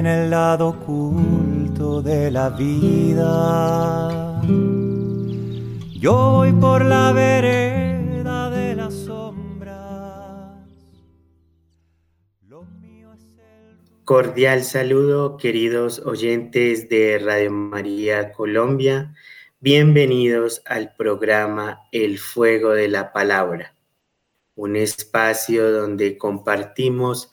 En el lado oculto de la vida. Yo voy por la vereda de las sombras. Cordial saludo, queridos oyentes de Radio María Colombia. Bienvenidos al programa El Fuego de la Palabra, un espacio donde compartimos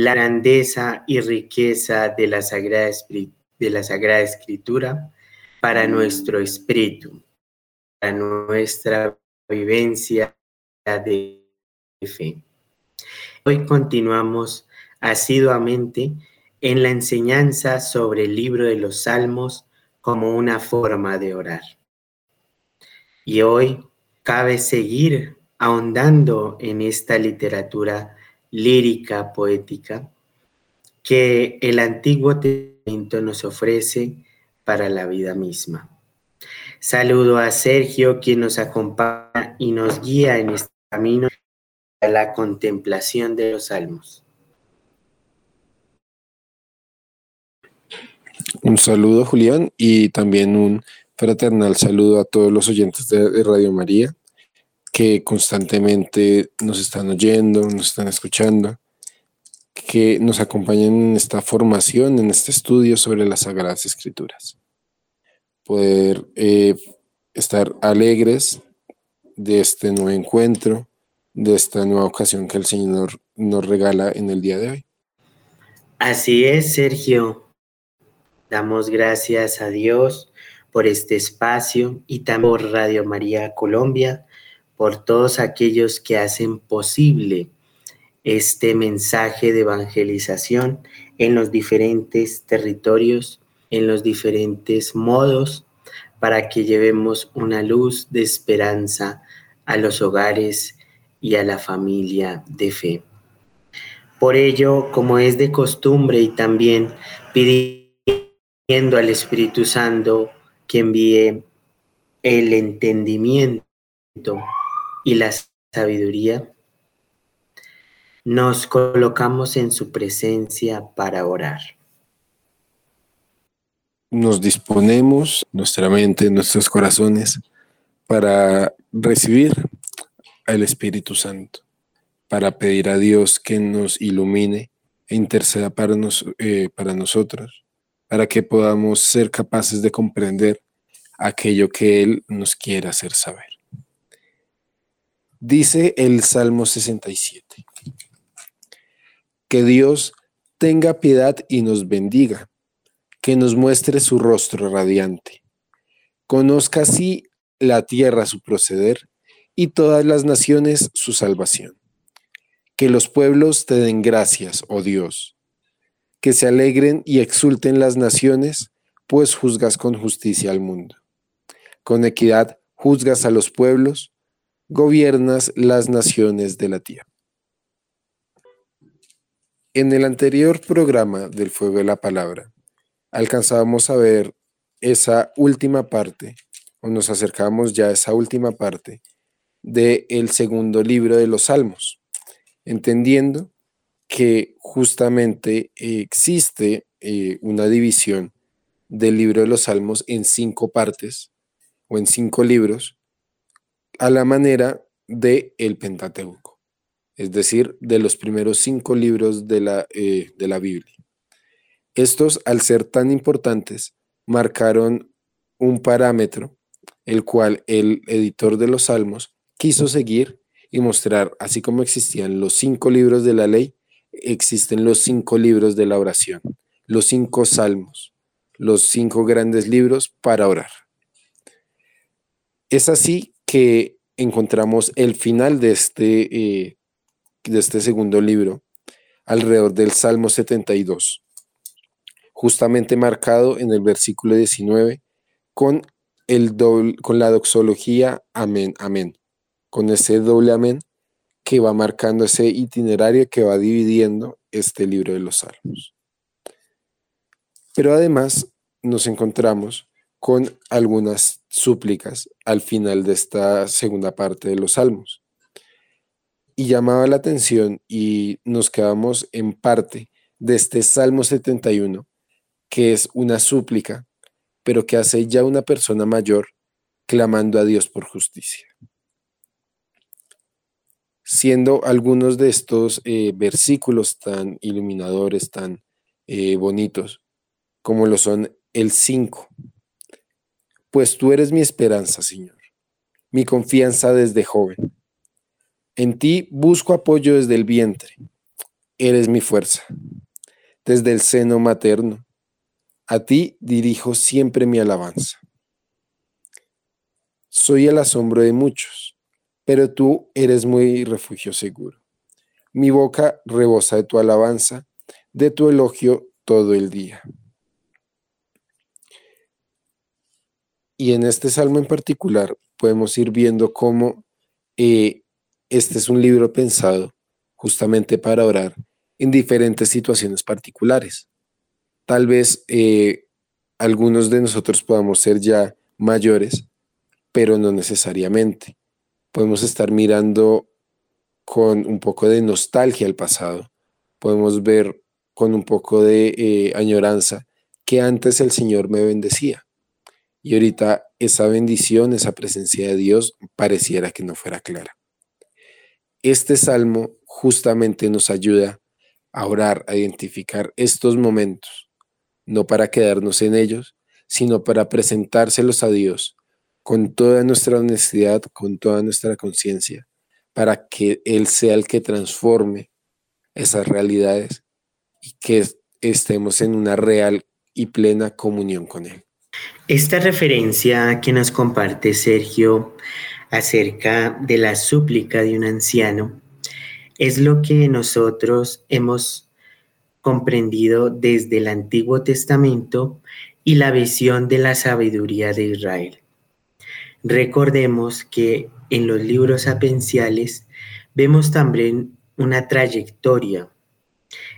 la grandeza y riqueza de la Sagrada, de la Sagrada Escritura para nuestro espíritu, para nuestra vivencia de fe. Hoy continuamos asiduamente en la enseñanza sobre el libro de los Salmos como una forma de orar. Y hoy cabe seguir ahondando en esta literatura lírica, poética, que el Antiguo Testamento nos ofrece para la vida misma. Saludo a Sergio, quien nos acompaña y nos guía en este camino a la contemplación de los salmos. Un saludo, Julián, y también un fraternal saludo a todos los oyentes de, Radio María que constantemente nos están oyendo, nos están escuchando, que nos acompañan en esta formación, en este estudio sobre las Sagradas Escrituras. Poder eh, estar alegres de este nuevo encuentro, de esta nueva ocasión que el Señor nos regala en el día de hoy. Así es, Sergio. Damos gracias a Dios por este espacio y también por Radio María Colombia, por todos aquellos que hacen posible este mensaje de evangelización en los diferentes territorios, en los diferentes modos, para que llevemos una luz de esperanza a los hogares y a la familia de fe. Por ello, como es de costumbre y también pidiendo al Espíritu Santo que envíe el entendimiento y la sabiduría, nos colocamos en su presencia para orar. Nos disponemos, nuestra mente, nuestros corazones, para recibir al Espíritu Santo, para pedir a Dios que nos ilumine e interceda para, nos, eh, para nosotros para que podamos ser capaces de comprender aquello que Él nos quiere hacer saber. Dice el Salmo 67, que Dios tenga piedad y nos bendiga, que nos muestre su rostro radiante, conozca así la tierra su proceder y todas las naciones su salvación. Que los pueblos te den gracias, oh Dios que se alegren y exulten las naciones, pues juzgas con justicia al mundo. Con equidad juzgas a los pueblos, gobiernas las naciones de la tierra. En el anterior programa del Fuego de la Palabra, alcanzábamos a ver esa última parte, o nos acercamos ya a esa última parte del el segundo libro de los Salmos, entendiendo que justamente existe eh, una división del libro de los Salmos en cinco partes o en cinco libros a la manera de el Pentateuco, es decir, de los primeros cinco libros de la, eh, de la Biblia. Estos, al ser tan importantes, marcaron un parámetro, el cual el editor de los Salmos quiso seguir y mostrar, así como existían los cinco libros de la ley, existen los cinco libros de la oración, los cinco salmos, los cinco grandes libros para orar. Es así que encontramos el final de este, eh, de este segundo libro, alrededor del Salmo 72, justamente marcado en el versículo 19 con, el con la doxología amén, amén, con ese doble amén que va marcando ese itinerario que va dividiendo este libro de los salmos. Pero además nos encontramos con algunas súplicas al final de esta segunda parte de los salmos. Y llamaba la atención y nos quedamos en parte de este Salmo 71, que es una súplica, pero que hace ya una persona mayor clamando a Dios por justicia. Siendo algunos de estos eh, versículos tan iluminadores, tan eh, bonitos, como lo son el 5. Pues tú eres mi esperanza, Señor, mi confianza desde joven. En ti busco apoyo desde el vientre. Eres mi fuerza. Desde el seno materno. A ti dirijo siempre mi alabanza. Soy el asombro de muchos, pero tú eres muy refugio seguro. Mi boca rebosa de tu alabanza, de tu elogio todo el día. Y en este salmo en particular podemos ir viendo cómo eh, este es un libro pensado justamente para orar en diferentes situaciones particulares. Tal vez eh, algunos de nosotros podamos ser ya mayores, pero no necesariamente. Podemos estar mirando con un poco de nostalgia al pasado. Podemos ver con un poco de eh, añoranza que antes el Señor me bendecía y ahorita esa bendición, esa presencia de Dios pareciera que no fuera clara. Este salmo justamente nos ayuda a orar, a identificar estos momentos, no para quedarnos en ellos, sino para presentárselos a Dios con toda nuestra honestidad, con toda nuestra conciencia, para que Él sea el que transforme esas realidades y que estemos en una real y plena comunión con Él. Esta referencia que nos comparte Sergio acerca de la súplica de un anciano es lo que nosotros hemos comprendido desde el Antiguo Testamento y la visión de la sabiduría de Israel. Recordemos que en los libros sapenciales vemos también una trayectoria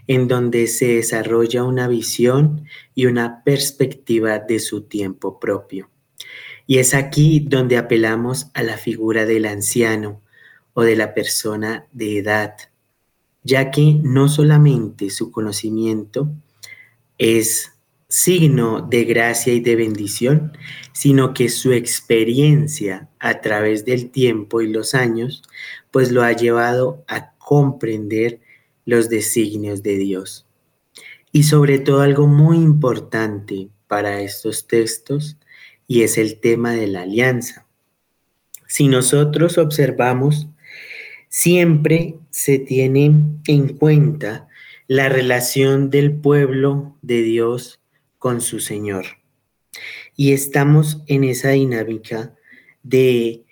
en donde se desarrolla una visión y una perspectiva de su tiempo propio. Y es aquí donde apelamos a la figura del anciano o de la persona de edad, ya que no solamente su conocimiento es signo de gracia y de bendición, sino que su experiencia a través del tiempo y los años, pues lo ha llevado a comprender los designios de Dios. Y sobre todo algo muy importante para estos textos y es el tema de la alianza. Si nosotros observamos, siempre se tiene en cuenta la relación del pueblo de Dios con su Señor. Y estamos en esa dinámica de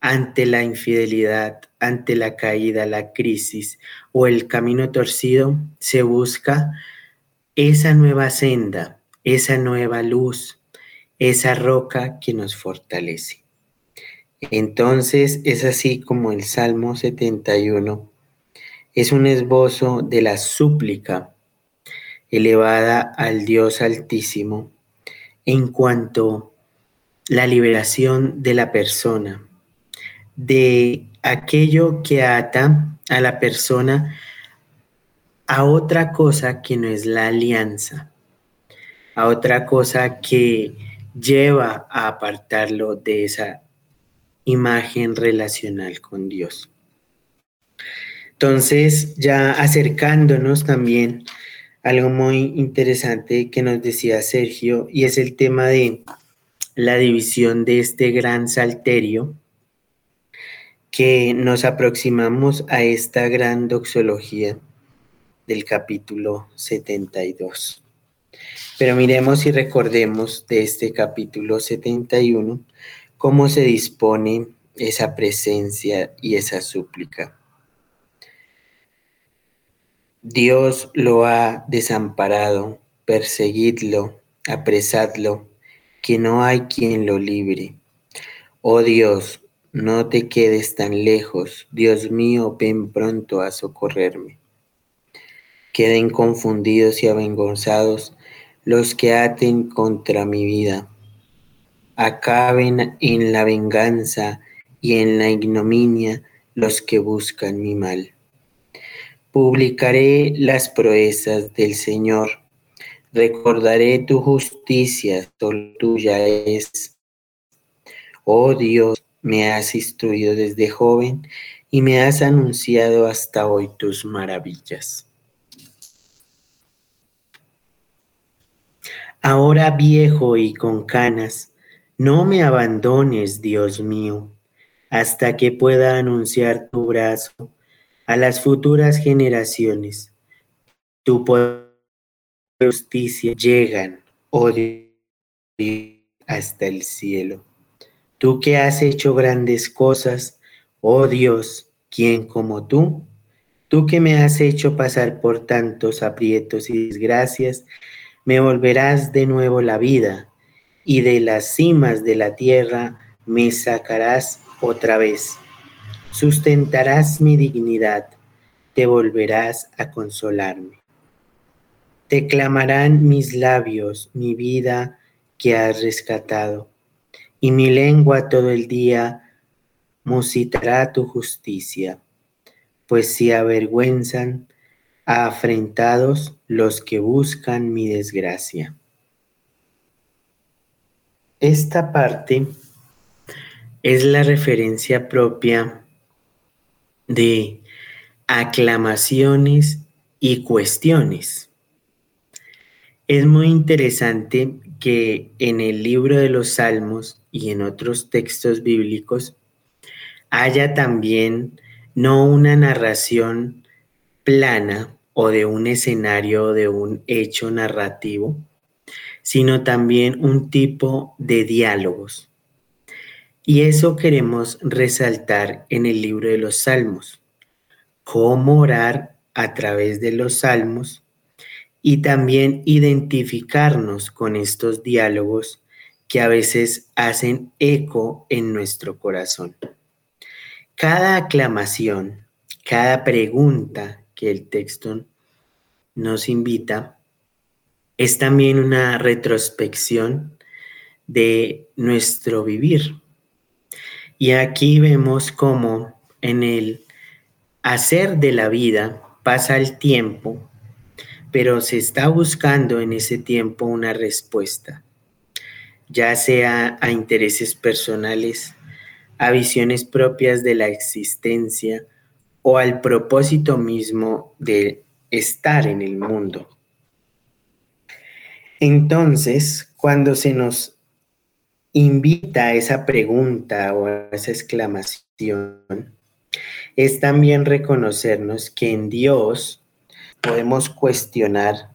ante la infidelidad, ante la caída, la crisis o el camino torcido, se busca esa nueva senda, esa nueva luz, esa roca que nos fortalece. Entonces es así como el Salmo 71 es un esbozo de la súplica elevada al Dios Altísimo en cuanto la liberación de la persona, de aquello que ata a la persona a otra cosa que no es la alianza, a otra cosa que lleva a apartarlo de esa imagen relacional con Dios. Entonces, ya acercándonos también algo muy interesante que nos decía Sergio, y es el tema de la división de este gran salterio que nos aproximamos a esta gran doxología del capítulo 72. Pero miremos y recordemos de este capítulo 71 cómo se dispone esa presencia y esa súplica. Dios lo ha desamparado, perseguidlo, apresadlo, que no hay quien lo libre. Oh Dios, no te quedes tan lejos, Dios mío, ven pronto a socorrerme. Queden confundidos y avergonzados los que aten contra mi vida. Acaben en la venganza y en la ignominia los que buscan mi mal. Publicaré las proezas del Señor. Recordaré tu justicia, solo tuya es. Oh Dios, me has instruido desde joven y me has anunciado hasta hoy tus maravillas. Ahora viejo y con canas, no me abandones, Dios mío, hasta que pueda anunciar tu brazo a las futuras generaciones. Tu poder justicia llegan, oh Dios, hasta el cielo. Tú que has hecho grandes cosas, oh Dios, ¿quién como tú? Tú que me has hecho pasar por tantos aprietos y desgracias, me volverás de nuevo la vida y de las cimas de la tierra me sacarás otra vez. Sustentarás mi dignidad, te volverás a consolarme. Te clamarán mis labios, mi vida que has rescatado, y mi lengua todo el día musitará tu justicia, pues si avergüenzan a afrentados los que buscan mi desgracia. Esta parte es la referencia propia de aclamaciones y cuestiones. Es muy interesante que en el libro de los Salmos y en otros textos bíblicos haya también no una narración plana o de un escenario de un hecho narrativo, sino también un tipo de diálogos. Y eso queremos resaltar en el libro de los Salmos, cómo orar a través de los Salmos y también identificarnos con estos diálogos que a veces hacen eco en nuestro corazón. Cada aclamación, cada pregunta que el texto nos invita es también una retrospección de nuestro vivir. Y aquí vemos cómo en el hacer de la vida pasa el tiempo, pero se está buscando en ese tiempo una respuesta, ya sea a intereses personales, a visiones propias de la existencia o al propósito mismo de estar en el mundo. Entonces, cuando se nos invita a esa pregunta o a esa exclamación, es también reconocernos que en Dios podemos cuestionar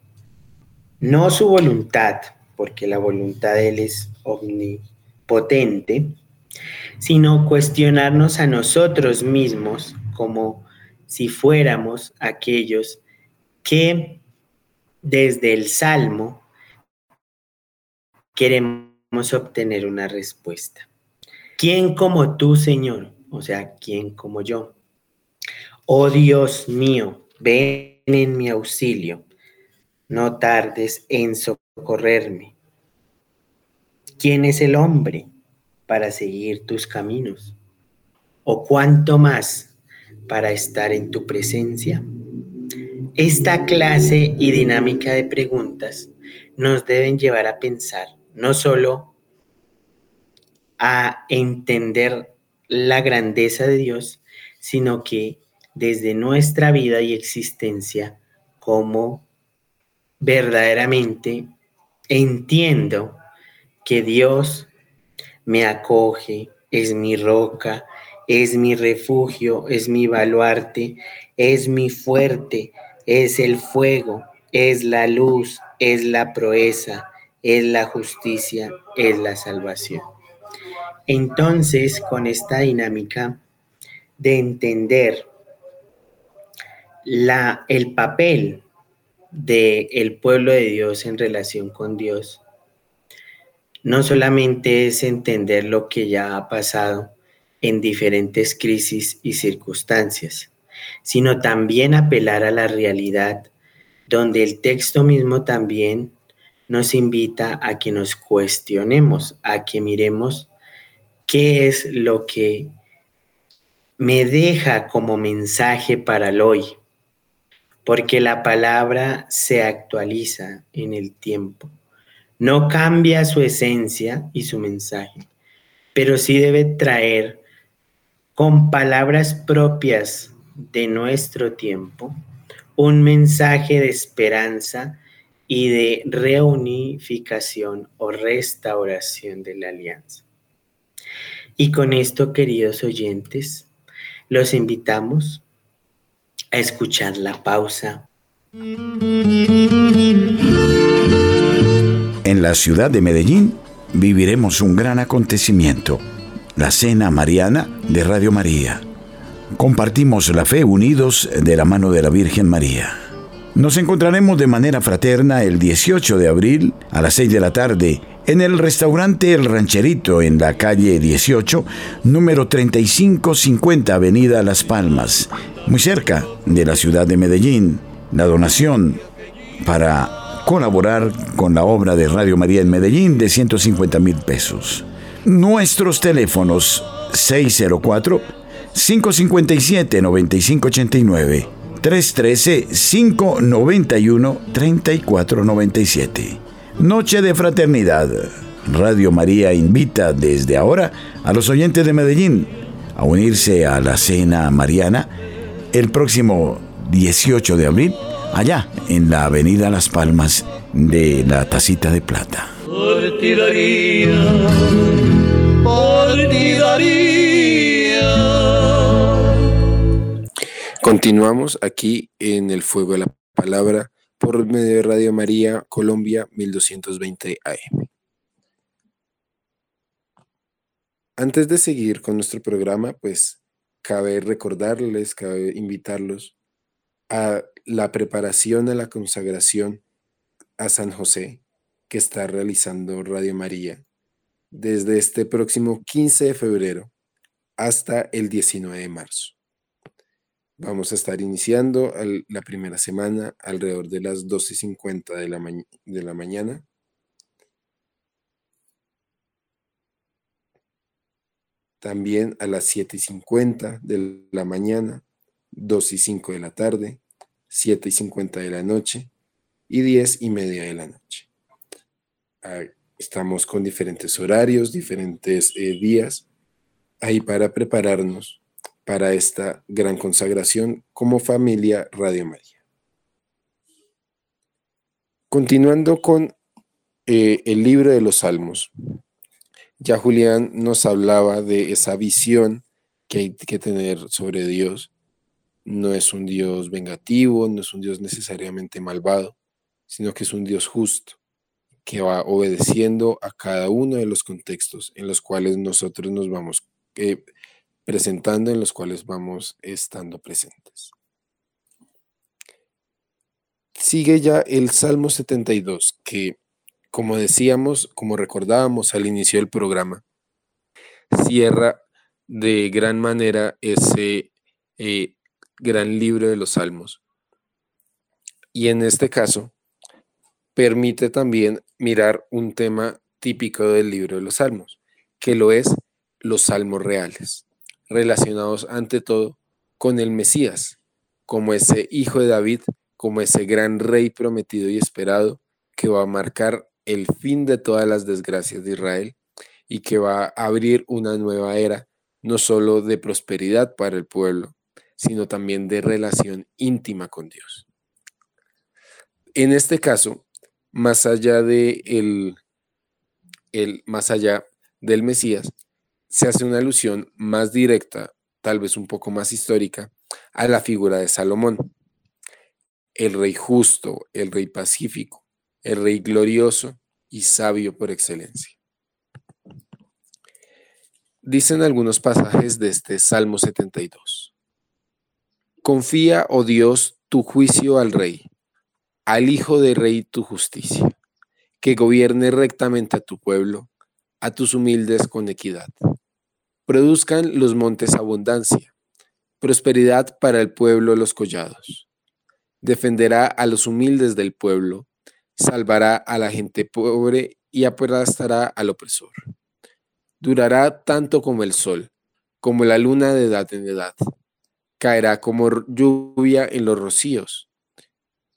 no su voluntad, porque la voluntad de Él es omnipotente, sino cuestionarnos a nosotros mismos como si fuéramos aquellos que desde el Salmo queremos obtener una respuesta. ¿Quién como tú, Señor? O sea, ¿quién como yo? Oh Dios mío, ven en mi auxilio. No tardes en socorrerme. ¿Quién es el hombre para seguir tus caminos? ¿O cuánto más para estar en tu presencia? Esta clase y dinámica de preguntas nos deben llevar a pensar no solo a entender la grandeza de Dios, sino que desde nuestra vida y existencia, como verdaderamente entiendo que Dios me acoge, es mi roca, es mi refugio, es mi baluarte, es mi fuerte, es el fuego, es la luz, es la proeza, es la justicia, es la salvación. Entonces, con esta dinámica de entender la, el papel del el pueblo de Dios en relación con Dios, no solamente es entender lo que ya ha pasado en diferentes crisis y circunstancias, sino también apelar a la realidad, donde el texto mismo también nos invita a que nos cuestionemos, a que miremos qué es lo que me deja como mensaje para el hoy, porque la palabra se actualiza en el tiempo. No cambia su esencia y su mensaje, pero sí debe traer con palabras propias de nuestro tiempo un mensaje de esperanza y de reunificación o restauración de la alianza. Y con esto, queridos oyentes, los invitamos a escuchar la pausa. En la ciudad de Medellín viviremos un gran acontecimiento, la Cena Mariana de Radio María. Compartimos la fe unidos de la mano de la Virgen María. Nos encontraremos de manera fraterna el 18 de abril a las 6 de la tarde en el restaurante El Rancherito en la calle 18, número 3550 Avenida Las Palmas, muy cerca de la ciudad de Medellín. La donación para colaborar con la obra de Radio María en Medellín de 150 mil pesos. Nuestros teléfonos 604 557 9589 313 591 3497 Noche de Fraternidad. Radio María invita desde ahora a los oyentes de Medellín a unirse a la cena mariana el próximo 18 de abril, allá en la Avenida Las Palmas de la Tacita de Plata. Continuamos aquí en el fuego de la palabra por medio de Radio María Colombia 1220 AM. Antes de seguir con nuestro programa, pues cabe recordarles, cabe invitarlos a la preparación a la consagración a San José que está realizando Radio María desde este próximo 15 de febrero hasta el 19 de marzo. Vamos a estar iniciando la primera semana alrededor de las 12.50 de la, de la mañana. También a las 7.50 de la mañana, 2 y 5 de la tarde, 7 y 50 de la noche y 10 y media de la noche. Estamos con diferentes horarios, diferentes eh, días, ahí para prepararnos para esta gran consagración como familia Radio María. Continuando con eh, el libro de los Salmos, ya Julián nos hablaba de esa visión que hay que tener sobre Dios. No es un Dios vengativo, no es un Dios necesariamente malvado, sino que es un Dios justo, que va obedeciendo a cada uno de los contextos en los cuales nosotros nos vamos eh, presentando en los cuales vamos estando presentes. Sigue ya el Salmo 72, que como decíamos, como recordábamos al inicio del programa, cierra de gran manera ese eh, gran libro de los Salmos. Y en este caso, permite también mirar un tema típico del libro de los Salmos, que lo es los salmos reales relacionados ante todo con el Mesías, como ese hijo de David, como ese gran rey prometido y esperado que va a marcar el fin de todas las desgracias de Israel y que va a abrir una nueva era, no solo de prosperidad para el pueblo, sino también de relación íntima con Dios. En este caso, más allá de el, el más allá del Mesías, se hace una alusión más directa, tal vez un poco más histórica, a la figura de Salomón, el rey justo, el rey pacífico, el rey glorioso y sabio por excelencia. Dicen algunos pasajes de este Salmo 72. Confía, oh Dios, tu juicio al rey, al hijo de rey tu justicia, que gobierne rectamente a tu pueblo, a tus humildes con equidad produzcan los montes abundancia, prosperidad para el pueblo los collados. Defenderá a los humildes del pueblo, salvará a la gente pobre y aplastará al opresor. Durará tanto como el sol, como la luna de edad en edad. Caerá como lluvia en los rocíos,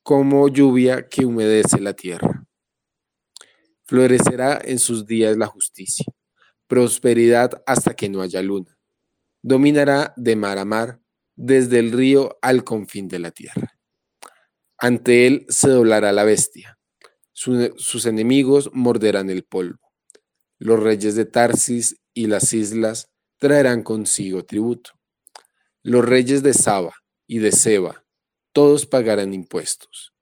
como lluvia que humedece la tierra. Florecerá en sus días la justicia, prosperidad hasta que no haya luna. Dominará de mar a mar, desde el río al confín de la tierra. Ante él se doblará la bestia, sus enemigos morderán el polvo. Los reyes de Tarsis y las islas traerán consigo tributo. Los reyes de Saba y de Seba, todos pagarán impuestos.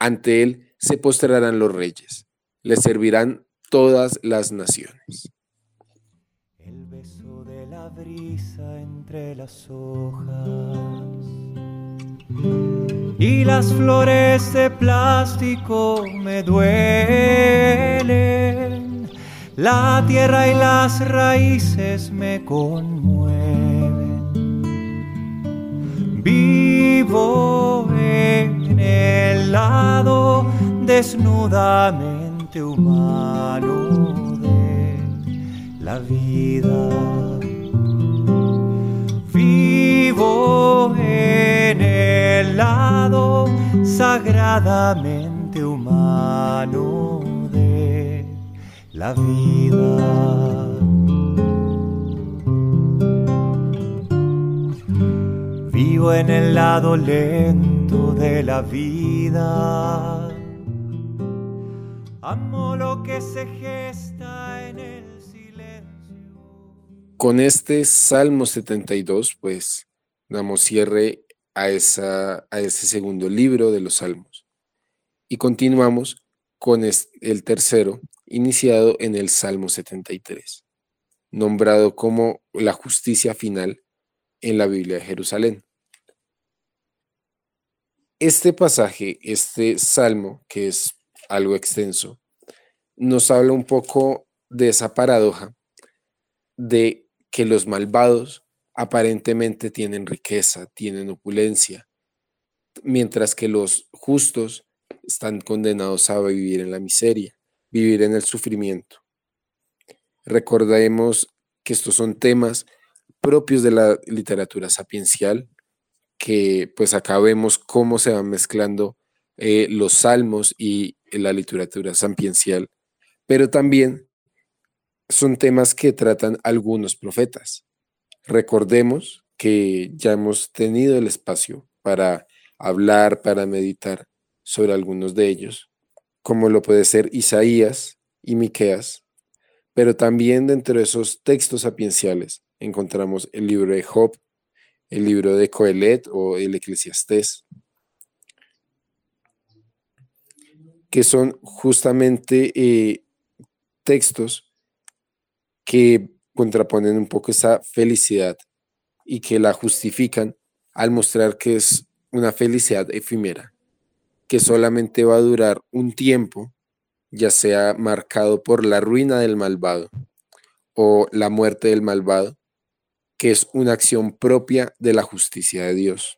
Ante él se postrarán los reyes le servirán todas las naciones. El beso de la brisa entre las hojas y las flores de plástico me duelen. La tierra y las raíces me conmueven. Vivo en el lado humano de la vida. Vivo en el lado sagradamente humano de la vida. Vivo en el lado lento de la vida Amo lo que se gesta en el silencio. Con este Salmo 72, pues damos cierre a, esa, a ese segundo libro de los Salmos. Y continuamos con el tercero, iniciado en el Salmo 73, nombrado como la justicia final en la Biblia de Jerusalén. Este pasaje, este salmo, que es algo extenso, nos habla un poco de esa paradoja de que los malvados aparentemente tienen riqueza, tienen opulencia, mientras que los justos están condenados a vivir en la miseria, vivir en el sufrimiento. Recordemos que estos son temas propios de la literatura sapiencial, que pues acá vemos cómo se van mezclando eh, los salmos y la literatura sampiencial, pero también son temas que tratan algunos profetas. Recordemos que ya hemos tenido el espacio para hablar, para meditar sobre algunos de ellos, como lo puede ser Isaías y Miqueas, pero también dentro de esos textos sapienciales encontramos el libro de Job, el libro de Coelet o el Eclesiastés, que son justamente eh, textos que contraponen un poco esa felicidad y que la justifican al mostrar que es una felicidad efímera, que solamente va a durar un tiempo, ya sea marcado por la ruina del malvado o la muerte del malvado, que es una acción propia de la justicia de Dios.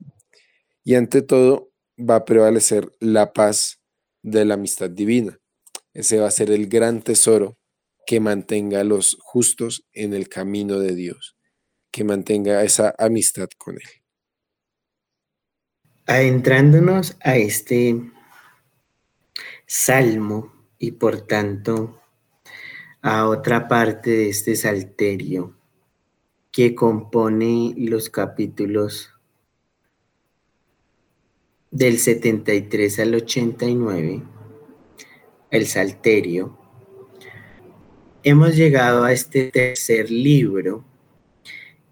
Y ante todo va a prevalecer la paz de la amistad divina. Ese va a ser el gran tesoro que mantenga a los justos en el camino de Dios, que mantenga esa amistad con Él. Adentrándonos a este salmo y por tanto a otra parte de este salterio que compone los capítulos del 73 al 89, el Salterio, hemos llegado a este tercer libro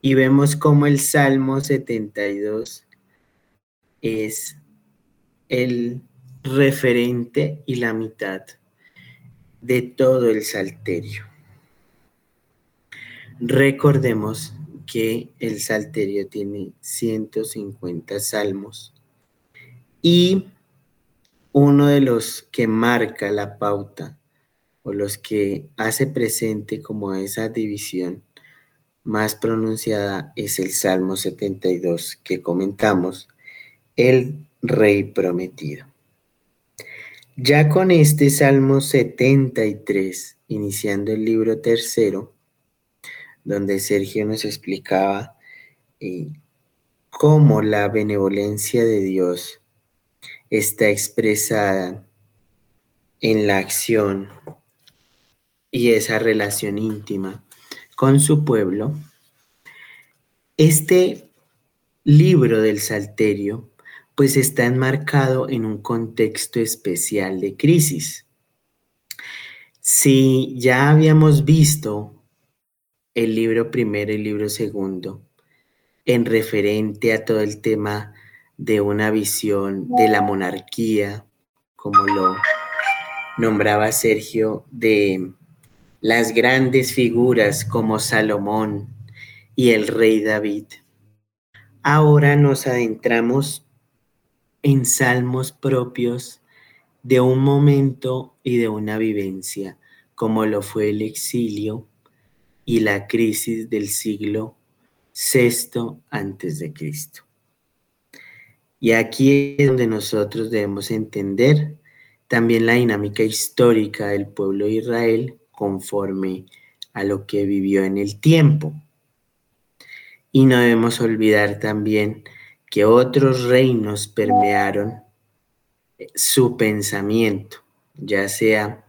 y vemos cómo el Salmo 72 es el referente y la mitad de todo el Salterio. Recordemos que el Salterio tiene 150 salmos y uno de los que marca la pauta o los que hace presente como esa división más pronunciada es el Salmo 72 que comentamos, el Rey Prometido. Ya con este Salmo 73, iniciando el libro tercero, donde Sergio nos explicaba eh, cómo la benevolencia de Dios está expresada en la acción y esa relación íntima con su pueblo, este libro del Salterio pues está enmarcado en un contexto especial de crisis. Si ya habíamos visto el libro primero y el libro segundo en referente a todo el tema de una visión de la monarquía, como lo nombraba Sergio, de las grandes figuras como Salomón y el rey David. Ahora nos adentramos en salmos propios de un momento y de una vivencia, como lo fue el exilio y la crisis del siglo VI antes de Cristo. Y aquí es donde nosotros debemos entender también la dinámica histórica del pueblo de Israel conforme a lo que vivió en el tiempo. Y no debemos olvidar también que otros reinos permearon eh, su pensamiento, ya sea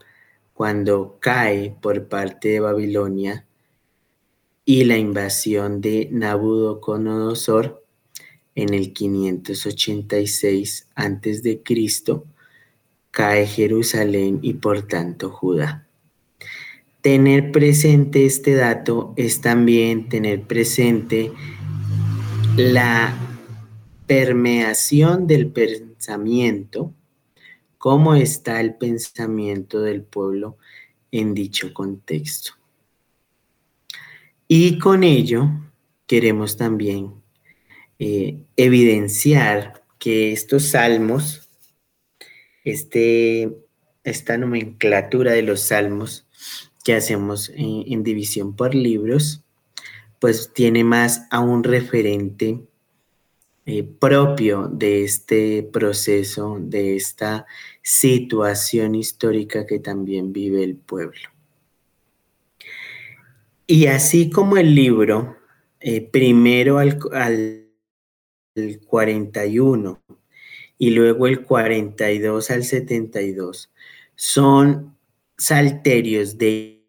cuando cae por parte de Babilonia y la invasión de Nabucodonosor en el 586 a.C., cae Jerusalén y por tanto Judá. Tener presente este dato es también tener presente la permeación del pensamiento, cómo está el pensamiento del pueblo en dicho contexto. Y con ello queremos también eh, evidenciar que estos salmos, este, esta nomenclatura de los salmos que hacemos en división por libros, pues tiene más a un referente eh, propio de este proceso, de esta situación histórica que también vive el pueblo. Y así como el libro, eh, primero al 41 y luego el 42 al 72, son salterios de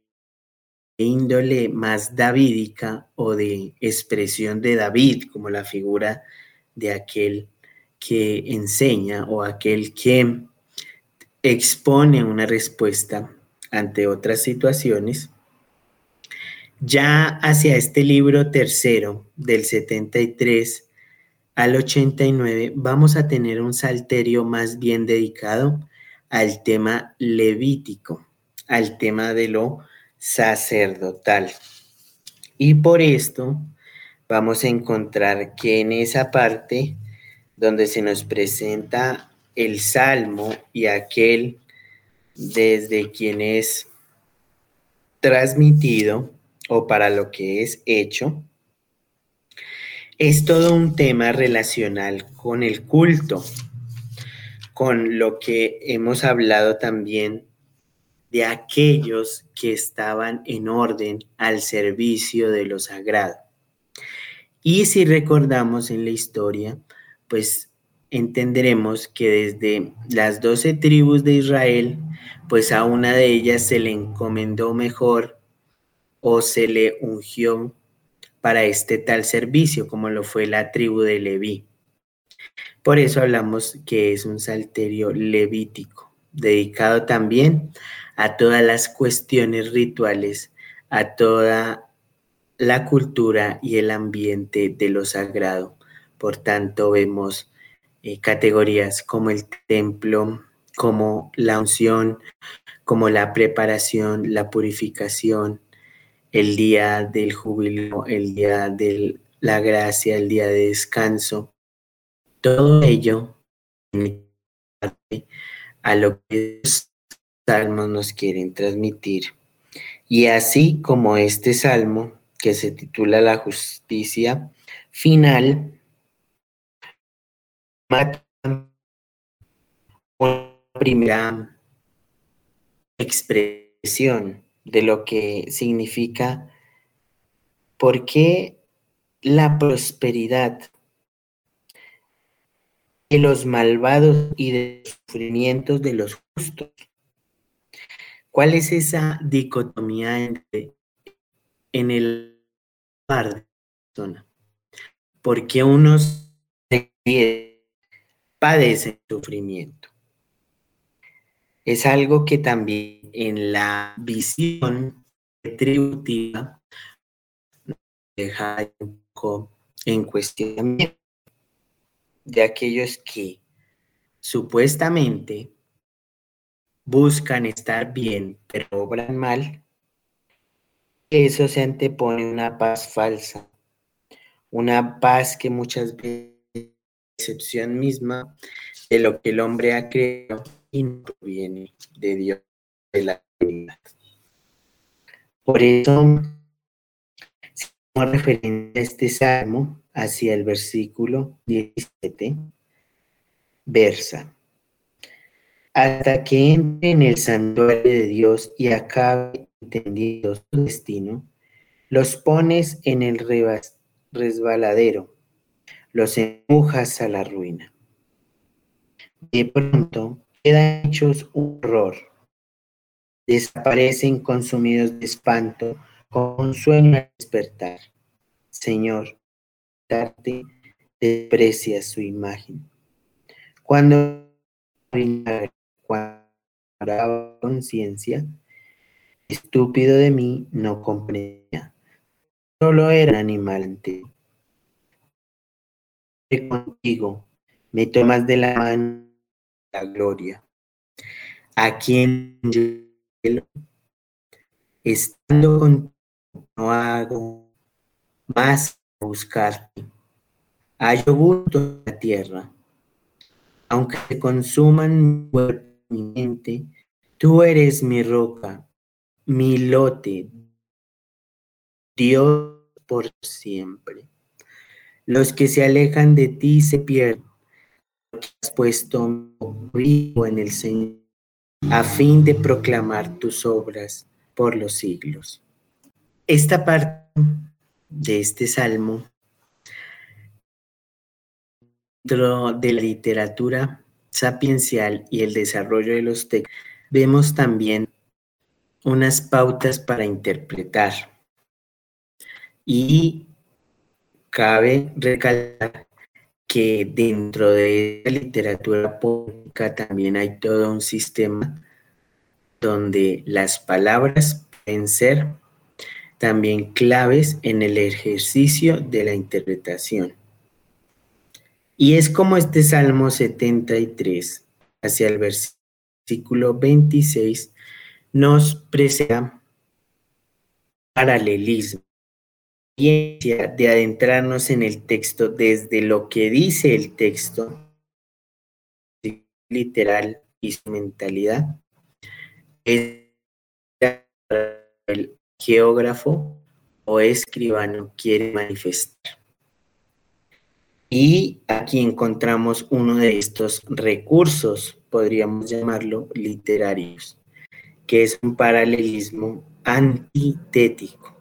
índole más davídica o de expresión de David como la figura de aquel que enseña o aquel que expone una respuesta ante otras situaciones, ya hacia este libro tercero del 73 al 89 vamos a tener un salterio más bien dedicado al tema levítico, al tema de lo sacerdotal. Y por esto vamos a encontrar que en esa parte donde se nos presenta el salmo y aquel desde quien es transmitido o para lo que es hecho, es todo un tema relacional con el culto, con lo que hemos hablado también de aquellos que estaban en orden al servicio de lo sagrado. Y si recordamos en la historia, pues entenderemos que desde las doce tribus de Israel, pues a una de ellas se le encomendó mejor o se le ungió para este tal servicio, como lo fue la tribu de Leví. Por eso hablamos que es un salterio levítico, dedicado también a todas las cuestiones rituales, a toda la cultura y el ambiente de lo sagrado. Por tanto, vemos eh, categorías como el templo, como la unción, como la preparación, la purificación, el día del júbilo, el día de la gracia, el día de descanso. Todo ello a lo que los salmos nos quieren transmitir. Y así como este salmo que se titula La justicia final, primera expresión de lo que significa por qué la prosperidad de los malvados y de los sufrimientos de los justos. ¿Cuál es esa dicotomía entre en el par de persona? Porque unos padecen sufrimiento. Es algo que también en la visión retributiva deja un poco en cuestionamiento de aquellos que supuestamente buscan estar bien, pero obran mal, eso se antepone una paz falsa, una paz que muchas veces es excepción misma de lo que el hombre ha creado y no proviene de Dios, de la divinidad. Por eso, si referente a este salmo hacia el versículo 17, versa hasta que entre en el santuario de Dios y acabe entendiendo su destino, los pones en el resbaladero, los empujas a la ruina. De pronto quedan hechos un horror, desaparecen consumidos de espanto, con un sueño al despertar. Señor, darte desprecia su imagen. Cuando cuando conciencia, estúpido de mí no comprendía. Solo era animal ante contigo, me tomas de la mano la gloria. A quien yo estando contigo no hago más buscarte. Hallo gusto la tierra aunque se consuman mi mi mente, tú eres mi roca, mi lote, Dios por siempre. Los que se alejan de ti se pierden, porque has puesto vivo en el Señor, a fin de proclamar tus obras por los siglos. Esta parte de este salmo Dentro de la literatura sapiencial y el desarrollo de los textos, vemos también unas pautas para interpretar. Y cabe recalcar que dentro de la literatura pública también hay todo un sistema donde las palabras pueden ser también claves en el ejercicio de la interpretación. Y es como este Salmo 73, hacia el versículo 26, nos presenta paralelismo de adentrarnos en el texto desde lo que dice el texto literal y su mentalidad el geógrafo o escribano quiere manifestar. Y aquí encontramos uno de estos recursos, podríamos llamarlo literarios, que es un paralelismo antitético,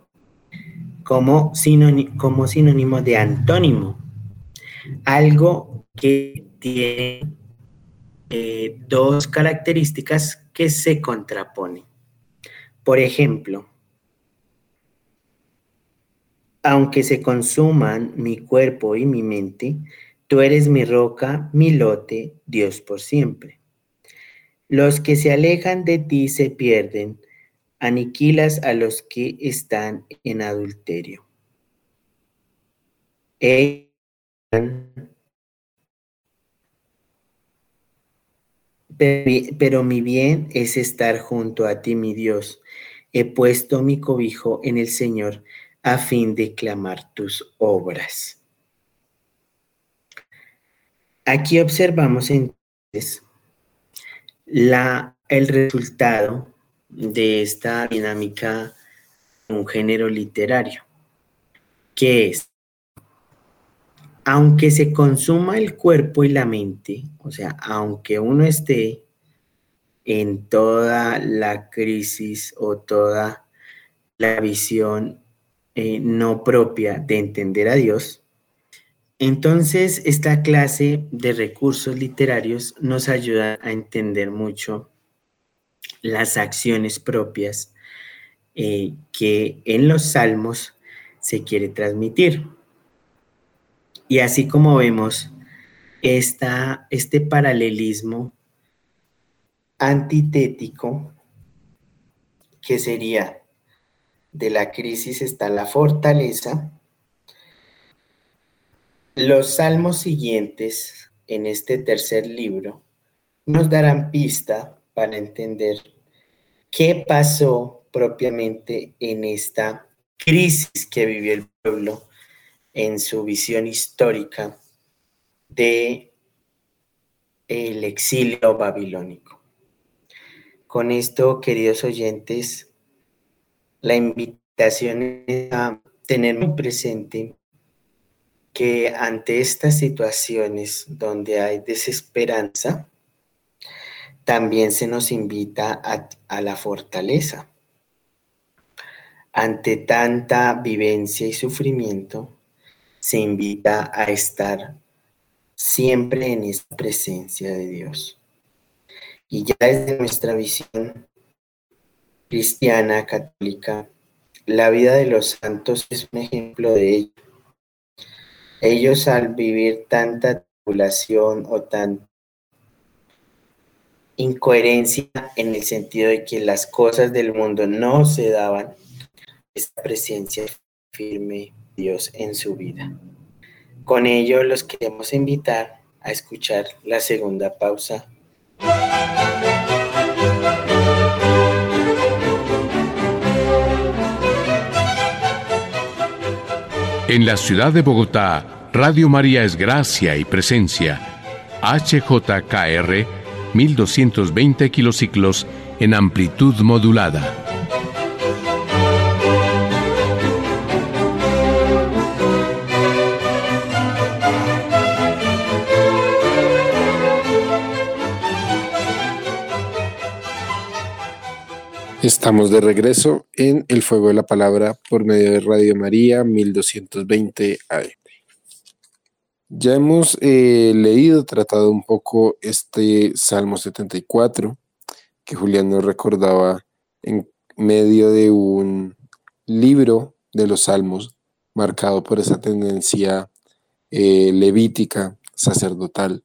como sinónimo, de antónimo, algo que tiene eh, dos características que se contraponen. Por ejemplo, aunque se consuman mi cuerpo y mi mente, tú eres mi roca, mi lote, Dios por siempre. Los que se alejan de ti se pierden, aniquilas a los que están en adulterio. Pero mi bien es estar junto a ti, mi Dios. He puesto mi cobijo en el Señor a fin de clamar tus obras. Aquí observamos entonces la, el resultado de esta dinámica de un género literario, que es, aunque se consuma el cuerpo y la mente, o sea, aunque uno esté en toda la crisis o toda la visión eh, no propia de entender a Dios, Entonces, esta clase de recursos literarios nos ayuda a entender mucho las acciones propias eh, que en los salmos se quiere transmitir. Y así como vemos esta, este paralelismo antitético, que sería de la crisis está la fortaleza, los salmos siguientes en este tercer libro nos darán pista para entender qué pasó propiamente en esta crisis que vivió el pueblo en su visión histórica de el exilio babilónico. Con esto, queridos oyentes, la invitación es a tener muy presente que ante estas situaciones donde hay desesperanza, también se nos invita a, a, la fortaleza. Ante tanta vivencia y sufrimiento, se invita a estar siempre en esa presencia de Dios. Y ya desde nuestra visión cristiana, católica, la vida de los santos es un ejemplo de ello. Ellos al vivir tanta tribulación o tanta incoherencia en el sentido de que las cosas del mundo no se daban, esa presencia firme de Dios en su vida. Con ello los queremos invitar a escuchar la segunda pausa En la ciudad de Bogotá, Radio María es gracia y presencia. HJKR 1220 kilociclos en amplitud modulada. Estamos de regreso en El Fuego de la Palabra por medio de Radio María 1220 AM. Ya hemos eh, leído, tratado un poco este Salmo 74, que Julián nos recordaba en medio de un libro de los Salmos, marcado por esa tendencia eh, levítica, sacerdotal,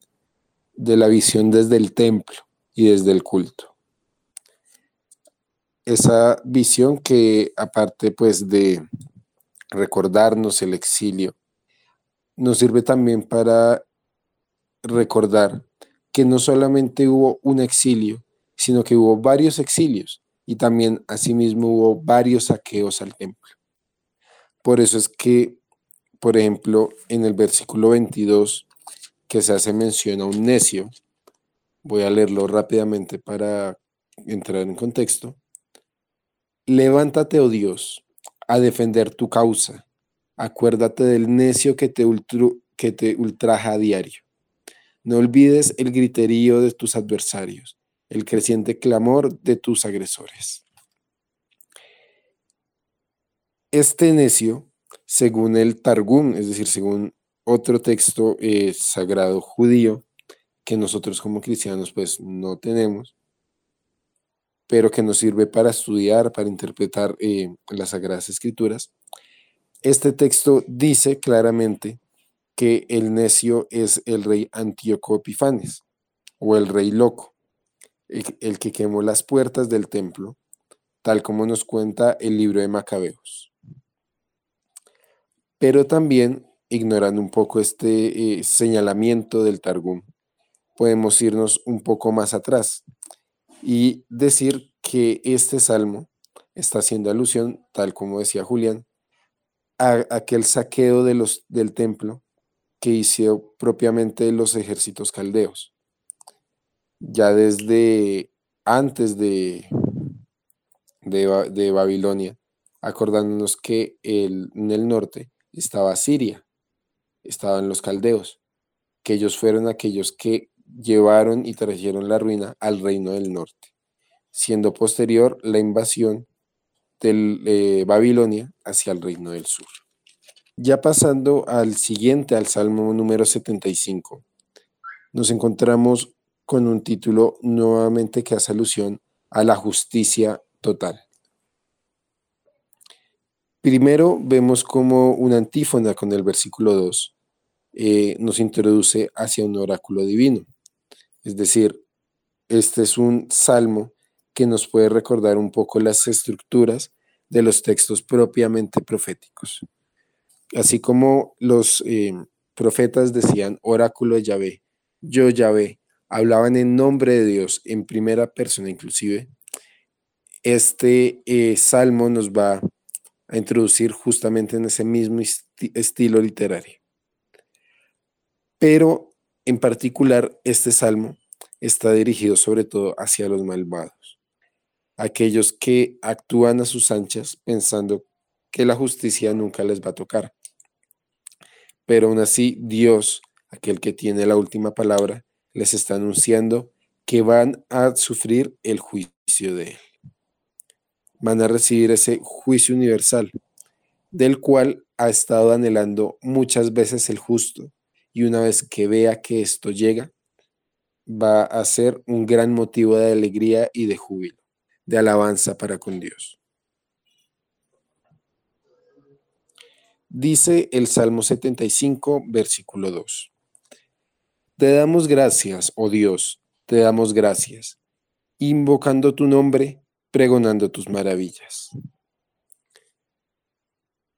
de la visión desde el templo y desde el culto. Esa visión que aparte pues de recordarnos el exilio, nos sirve también para recordar que no solamente hubo un exilio, sino que hubo varios exilios y también asimismo hubo varios saqueos al templo. Por eso es que, por ejemplo, en el versículo 22 que se hace mención a un necio, voy a leerlo rápidamente para entrar en contexto, Levántate, oh Dios, a defender tu causa. Acuérdate del necio que te, que te ultraja a diario. No olvides el griterío de tus adversarios, el creciente clamor de tus agresores. Este necio, según el Targum, es decir, según otro texto eh, sagrado judío, que nosotros como cristianos pues no tenemos, pero que nos sirve para estudiar, para interpretar eh, las Sagradas Escrituras. Este texto dice claramente que el necio es el rey Antíoco Epifanes, o el rey loco, el, que quemó las puertas del templo, tal como nos cuenta el libro de Macabeos. Pero también, ignorando un poco este eh, señalamiento del Targum, podemos irnos un poco más atrás y decir que este salmo está haciendo alusión, tal como decía Julián, a aquel saqueo de los, del templo que hizo propiamente los ejércitos caldeos. Ya desde antes de, de, Babilonia, acordándonos que en el norte estaba Siria, estaban los caldeos, que ellos fueron aquellos que llevaron y trajeron la ruina al reino del norte, siendo posterior la invasión de eh, Babilonia hacia el reino del sur. Ya pasando al siguiente, al Salmo número 75, nos encontramos con un título nuevamente que hace alusión a la justicia total. Primero vemos como una antífona con el versículo 2 eh, nos introduce hacia un oráculo divino. Es decir, este es un salmo que nos puede recordar un poco las estructuras de los textos propiamente proféticos. Así como los eh, profetas decían oráculo de Yahvé, yo Yahvé, hablaban en nombre de Dios, en primera persona inclusive, este eh, salmo nos va a introducir justamente en ese mismo estilo literario. Pero en particular este salmo está dirigido sobre todo hacia los malvados, aquellos que actúan a sus anchas pensando que la justicia nunca les va a tocar. Pero aún así Dios, aquel que tiene la última palabra, les está anunciando que van a sufrir el juicio de Él. Van a recibir ese juicio universal, del cual ha estado anhelando muchas veces el justo, y una vez que vea que esto llega, va a ser un gran motivo de alegría y de júbilo, de alabanza para con Dios. Dice el Salmo 75, versículo 2. Te damos gracias, oh Dios, te damos gracias, invocando tu nombre, pregonando tus maravillas.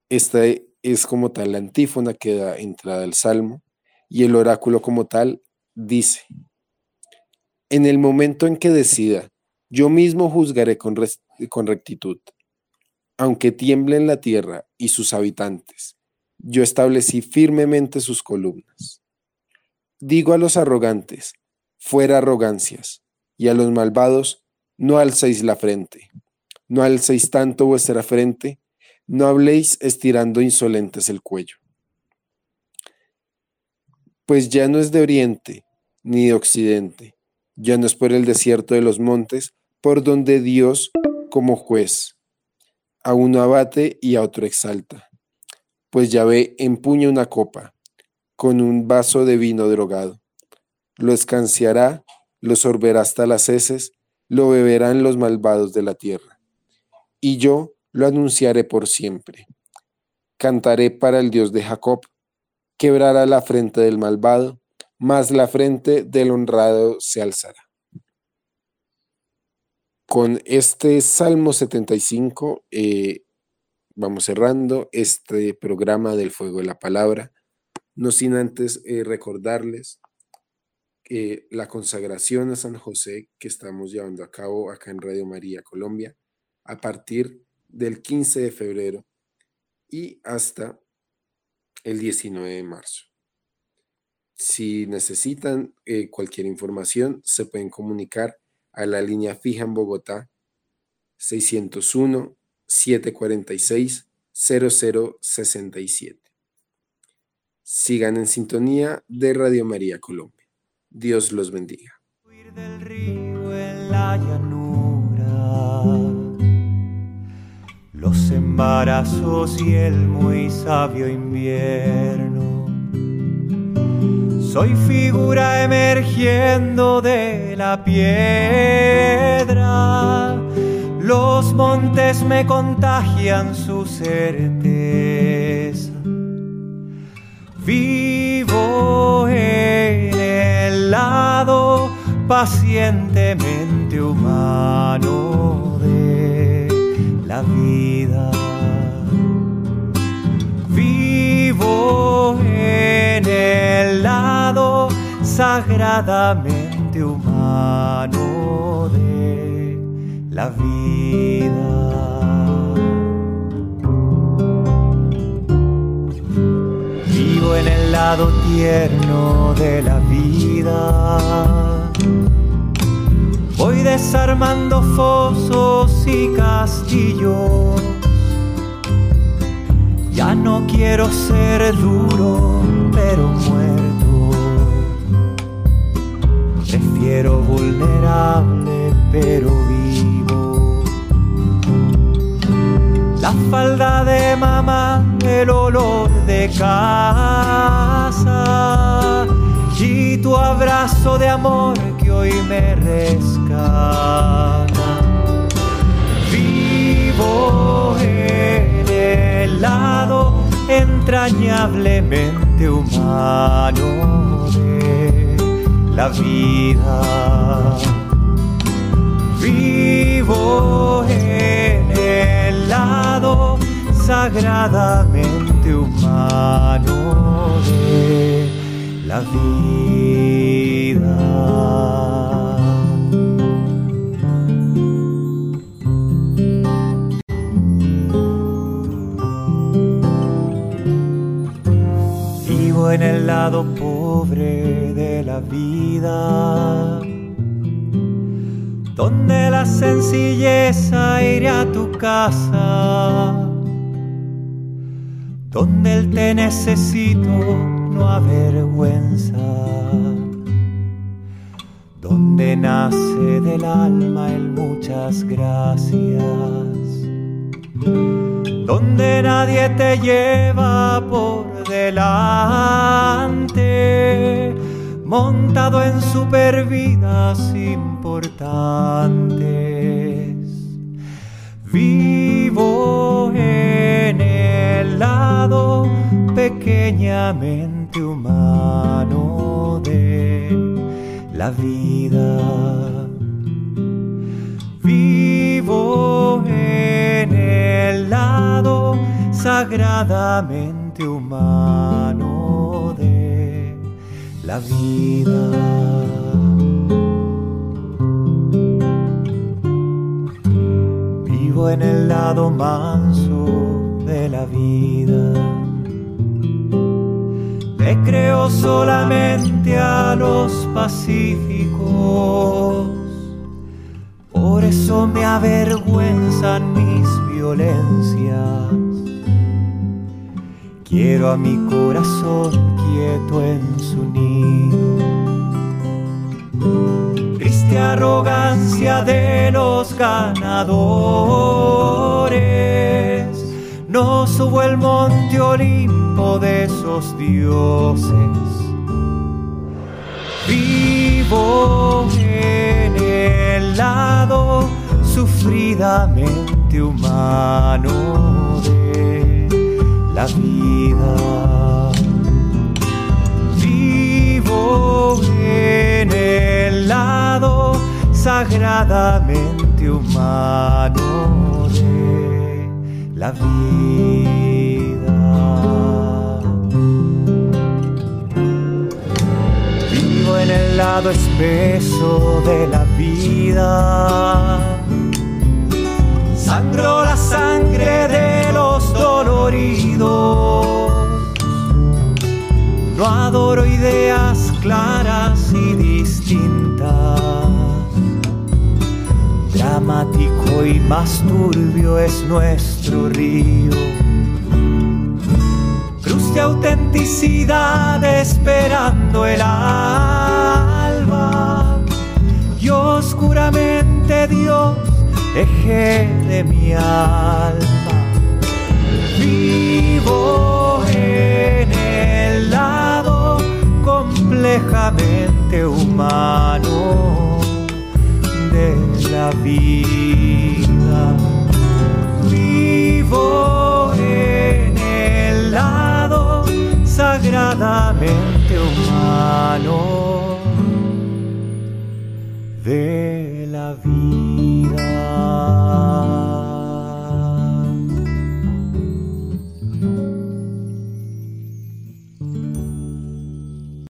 Esta es como tal la antífona que da entrada al Salmo y el oráculo como tal dice, en el momento en que decida, yo mismo juzgaré con, rectitud, aunque tiemblen la tierra y sus habitantes, yo establecí firmemente sus columnas. Digo a los arrogantes, fuera arrogancias, y a los malvados, no alcéis la frente, no alcéis tanto vuestra frente, no habléis estirando insolentes el cuello. Pues ya no es de oriente ni de occidente, ya no es por el desierto de los montes, por donde Dios, como juez, a uno abate y a otro exalta. Pues Yahvé empuña una copa, con un vaso de vino drogado. Lo escanciará, lo sorberá hasta las heces, lo beberán los malvados de la tierra. Y yo lo anunciaré por siempre. Cantaré para el Dios de Jacob, quebrará la frente del malvado, mas la frente del honrado se alzará. Con este Salmo 75 eh, vamos cerrando este programa del Fuego de la Palabra no sin antes eh, recordarles que la consagración a San José que estamos llevando a cabo acá en Radio María Colombia a partir del 15 de febrero y hasta el 19 de marzo. Si necesitan eh, cualquier información, se pueden comunicar a la línea fija en Bogotá 601 746 0067. Sigan en sintonía de Radio María Colombia. Dios los bendiga. del río en la llanura, los embarazos y el muy sabio invierno. Soy figura emergiendo de la piedra. Los montes me contagian su certeza Vivo en el lado pacientemente humano de la vida. Vivo en el lado sagradamente humano de la vida. en el lado tierno de la vida. Voy desarmando fosos y castillos. No quiero ser duro, pero muerto. Prefiero vulnerable, pero vivo. La falda de mamá, el olor de casa y tu abrazo de amor que hoy me rescata. Vivo en el lado entrañablemente humano de la vida. Vivo en el lado sagradamente humano de la vida. Lado pobre de la vida, donde la sencilleza iré a tu casa donde el te necesito no avergüenza, donde nace del alma el muchas gracias, donde nadie te lleva por delante, montado en supervidas importantes. Vivo en el lado pequeñamente humano de la vida. Vivo en el lado sagradamente humano de la vida. Vivo en el lado manso de la vida. Le creo solamente a los pacíficos. Por eso me avergüenzan mis violencias. Quiero a mi corazón quieto en su nido triste arrogancia de los ganadores. No subo el monte Olimpo de esos dioses. Vivo en el lado sufridamente humano de la vida. Vivo en el lado sagradamente humano de la vida. Vivo en el lado espeso de la vida. Sangro la sangre de los doloridos. No adoro ideas claras y distintas. Dramático y más turbio es nuestro río. Cruz de autenticidad esperando el alba. Oscuramente Dios eje de mi alma. Vivo en el lado complejamente humano de la vida. Vivo en el lado sagradamente humano de.